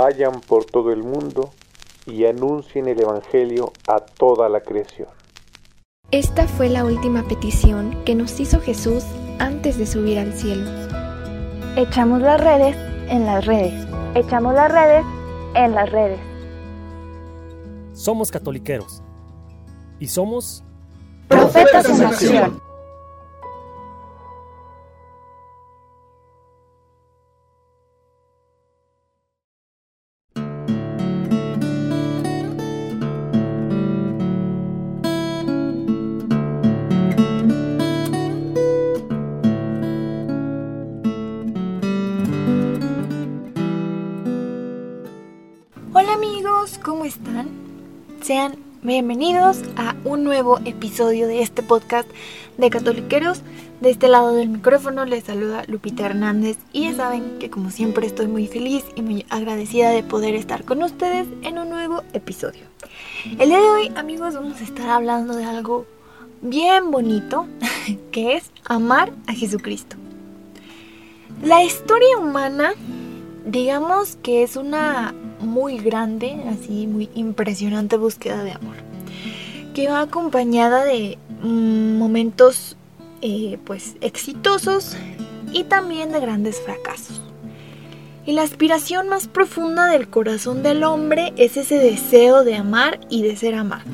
vayan por todo el mundo y anuncien el Evangelio a toda la creación. Esta fue la última petición que nos hizo Jesús antes de subir al cielo. Echamos las redes en las redes. Echamos las redes en las redes. Somos catoliqueros. Y somos... Profetas en acción. Sean bienvenidos a un nuevo episodio de este podcast de Catoliqueros. De este lado del micrófono les saluda Lupita Hernández y ya saben que como siempre estoy muy feliz y muy agradecida de poder estar con ustedes en un nuevo episodio. El día de hoy amigos vamos a estar hablando de algo bien bonito que es amar a Jesucristo. La historia humana digamos que es una muy grande, así muy impresionante búsqueda de amor, que va acompañada de mm, momentos eh, pues exitosos y también de grandes fracasos. Y la aspiración más profunda del corazón del hombre es ese deseo de amar y de ser amado.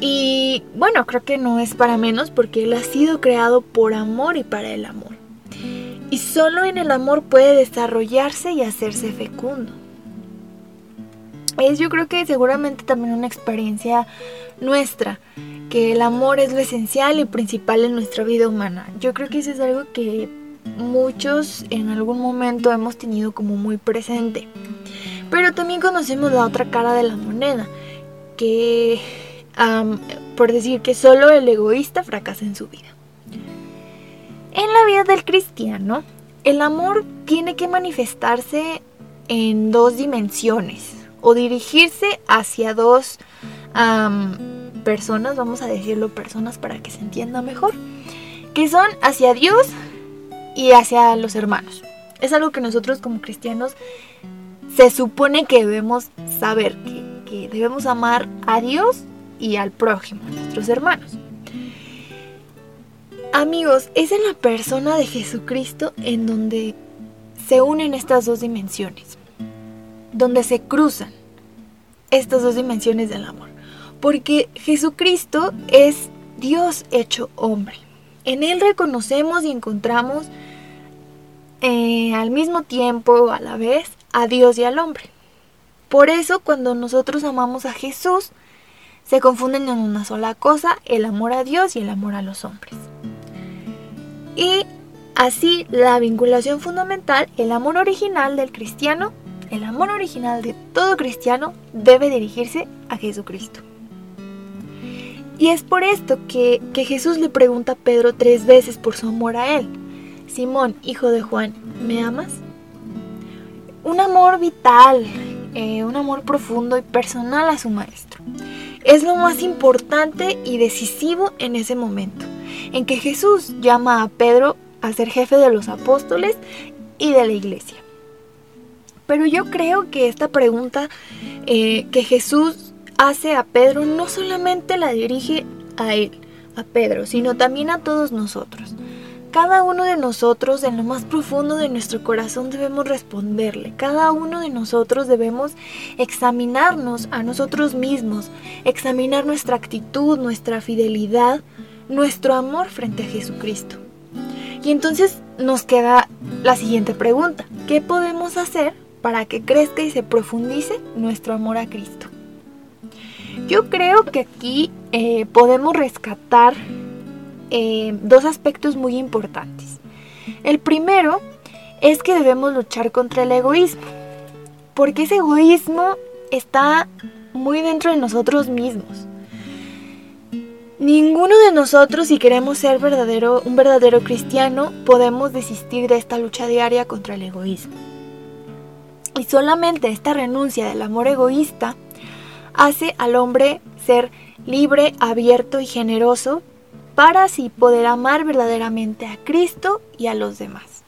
Y bueno, creo que no es para menos porque él ha sido creado por amor y para el amor. Y solo en el amor puede desarrollarse y hacerse fecundo. Es yo creo que seguramente también una experiencia nuestra, que el amor es lo esencial y principal en nuestra vida humana. Yo creo que eso es algo que muchos en algún momento hemos tenido como muy presente. Pero también conocemos la otra cara de la moneda, que por decir que solo el egoísta fracasa en su vida. En la vida del cristiano, el amor tiene que manifestarse en dos dimensiones o dirigirse hacia dos personas, vamos a decirlo personas para que se entienda mejor, que son hacia Dios y hacia los hermanos. Es algo que nosotros como cristianos se supone que debemos saber, que, que debemos amar a Dios y al prójimo, a nuestros hermanos. Amigos, es en la persona de Jesucristo en donde se unen estas dos dimensiones, donde se cruzan estas dos dimensiones del amor. Porque Jesucristo es Dios hecho hombre. En Él reconocemos y encontramos eh, al mismo tiempo, a la vez, a Dios y al hombre. Por eso cuando nosotros amamos a Jesús, se confunden en una sola cosa, el amor a Dios y el amor a los hombres. Y así la vinculación fundamental, el amor original del cristiano, el amor original de todo cristiano debe dirigirse a Jesucristo. Y es por esto que, Jesús le pregunta a Pedro tres veces por su amor a él. Simón, hijo de Juan, ¿me amas? Un amor vital, eh, un amor profundo y personal a su maestro. Es lo más importante y decisivo en ese momento en que Jesús llama a Pedro a ser jefe de los apóstoles y de la iglesia. Pero yo creo que esta pregunta eh, que Jesús hace a Pedro no solamente la dirige a él, a Pedro, sino también a todos nosotros. Cada uno de nosotros en lo más profundo de nuestro corazón debemos responderle. Cada uno de nosotros debemos examinarnos a nosotros mismos, examinar nuestra actitud, nuestra fidelidad, nuestro amor frente a Jesucristo. Y entonces nos queda la siguiente pregunta. ¿Qué podemos hacer para que crezca y se profundice nuestro amor a Cristo? Yo creo que aquí eh, podemos rescatar eh, dos aspectos muy importantes. El primero es que debemos luchar contra el egoísmo, porque ese egoísmo está muy dentro de nosotros mismos. Ninguno de nosotros, si queremos ser verdadero, un verdadero cristiano, podemos desistir de esta lucha diaria contra el egoísmo. Y solamente esta renuncia del amor egoísta hace al hombre ser libre, abierto y generoso para así poder amar verdaderamente a Cristo y a los demás.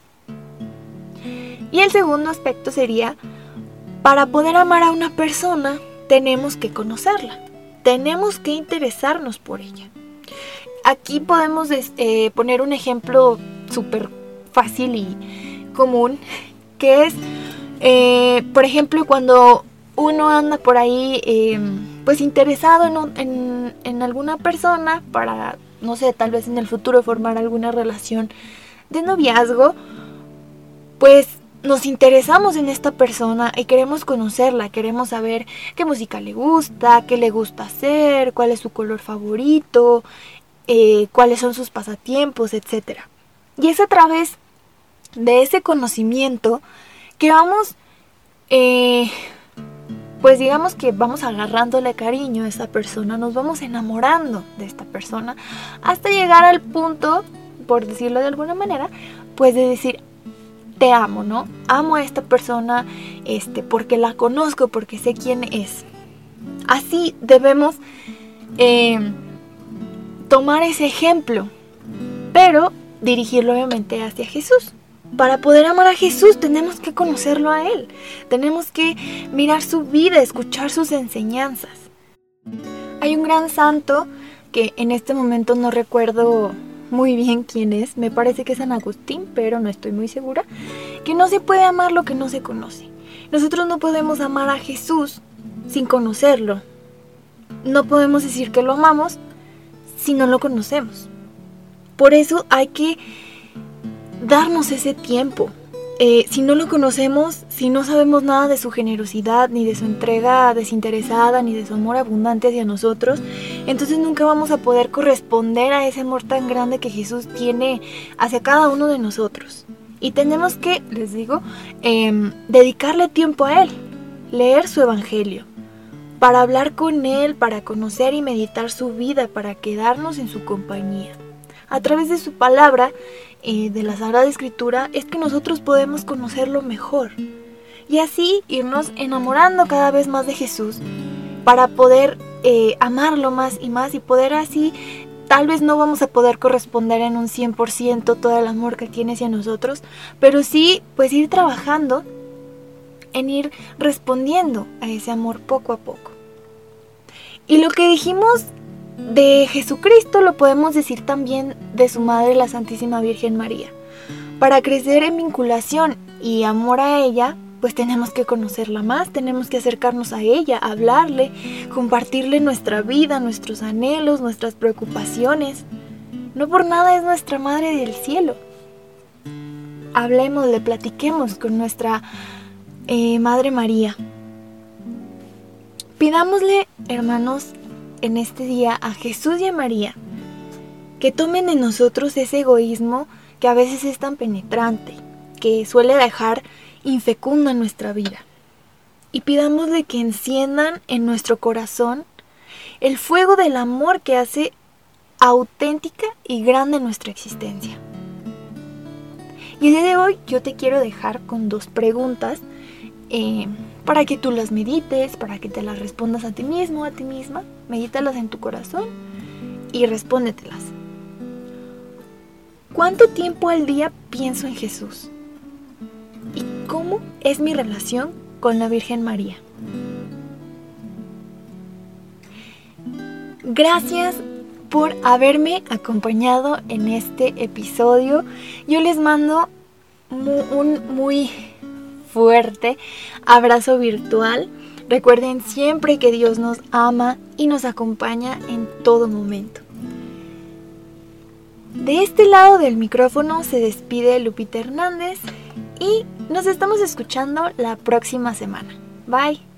Y el segundo aspecto sería Para poder amar a una persona, tenemos que conocerla, tenemos que interesarnos por ella. Aquí podemos eh, poner un ejemplo súper fácil y común, que es, eh, por ejemplo, cuando uno anda por ahí, em, pues interesado en, en alguna persona para, no sé, tal vez en el futuro formar alguna relación de noviazgo, pues nos interesamos en esta persona y queremos conocerla, queremos saber qué música le gusta, qué le gusta hacer, cuál es su color favorito, eh, cuáles son sus pasatiempos, etc. Y es a través de ese conocimiento vamos, eh, pues digamos que vamos agarrándole cariño a esa persona, nos vamos enamorando de esta persona, hasta llegar al punto, por decirlo de alguna manera, pues de decir, te amo, ¿no? Amo a esta persona este, porque la conozco, porque sé quién es. Así debemos eh, tomar ese ejemplo, pero dirigirlo obviamente hacia Jesús. Para poder amar a Jesús tenemos que conocerlo a Él, tenemos que mirar su vida, escuchar sus enseñanzas. Hay un gran santo que en este momento no recuerdo muy bien quién es, me parece que es San Agustín, pero no estoy muy segura, que no se puede amar lo que no se conoce. Nosotros no podemos amar a Jesús sin conocerlo. No podemos decir que lo amamos si no lo conocemos. Por eso hay que darnos ese tiempo, eh, si no lo conocemos, si no sabemos nada de su generosidad, ni de su entrega desinteresada, ni de su amor abundante hacia nosotros, entonces nunca vamos a poder corresponder a ese amor tan grande que Jesús tiene hacia cada uno de nosotros. Y tenemos que, les digo, em, dedicarle tiempo a Él, leer su Evangelio, para hablar con Él, para conocer y meditar su vida, para quedarnos en su compañía. A través de su palabra eh, de la Sagrada Escritura es que nosotros podemos conocerlo mejor y así irnos enamorando cada vez más de Jesús para poder eh, amarlo más y más y poder así tal vez no vamos a poder corresponder en un 100% todo el amor que tiene hacia nosotros, pero sí pues ir trabajando en ir respondiendo a ese amor poco a poco. Y lo que dijimos de Jesucristo lo podemos decir también de su Madre la Santísima Virgen María. Para crecer en vinculación y amor a ella, pues tenemos que conocerla más, tenemos que acercarnos a ella, hablarle, compartirle nuestra vida, nuestros anhelos, nuestras preocupaciones. No por nada es nuestra Madre del Cielo. Hablemos, le platiquemos con nuestra eh, Madre María. Pidámosle, hermanos, en este día a Jesús y a María, que tomen en nosotros ese egoísmo que a veces es tan penetrante, que suele dejar infecunda nuestra vida. Y pidámosle que enciendan en nuestro corazón el fuego del amor que hace auténtica y grande nuestra existencia. Y el día de hoy yo te quiero dejar con dos preguntas eh, para que tú las medites, para que te las respondas a ti mismo, a ti misma. Medítalas en tu corazón y respóndetelas. ¿Cuánto tiempo al día pienso en Jesús? ¿Y cómo es mi relación con la Virgen María? Gracias por haberme acompañado en este episodio. Yo les mando un muy fuerte abrazo virtual. Recuerden siempre que Dios nos ama y nos acompaña en todo momento. De este lado del micrófono se despide Lupita Hernández y nos estamos escuchando la próxima semana. Bye.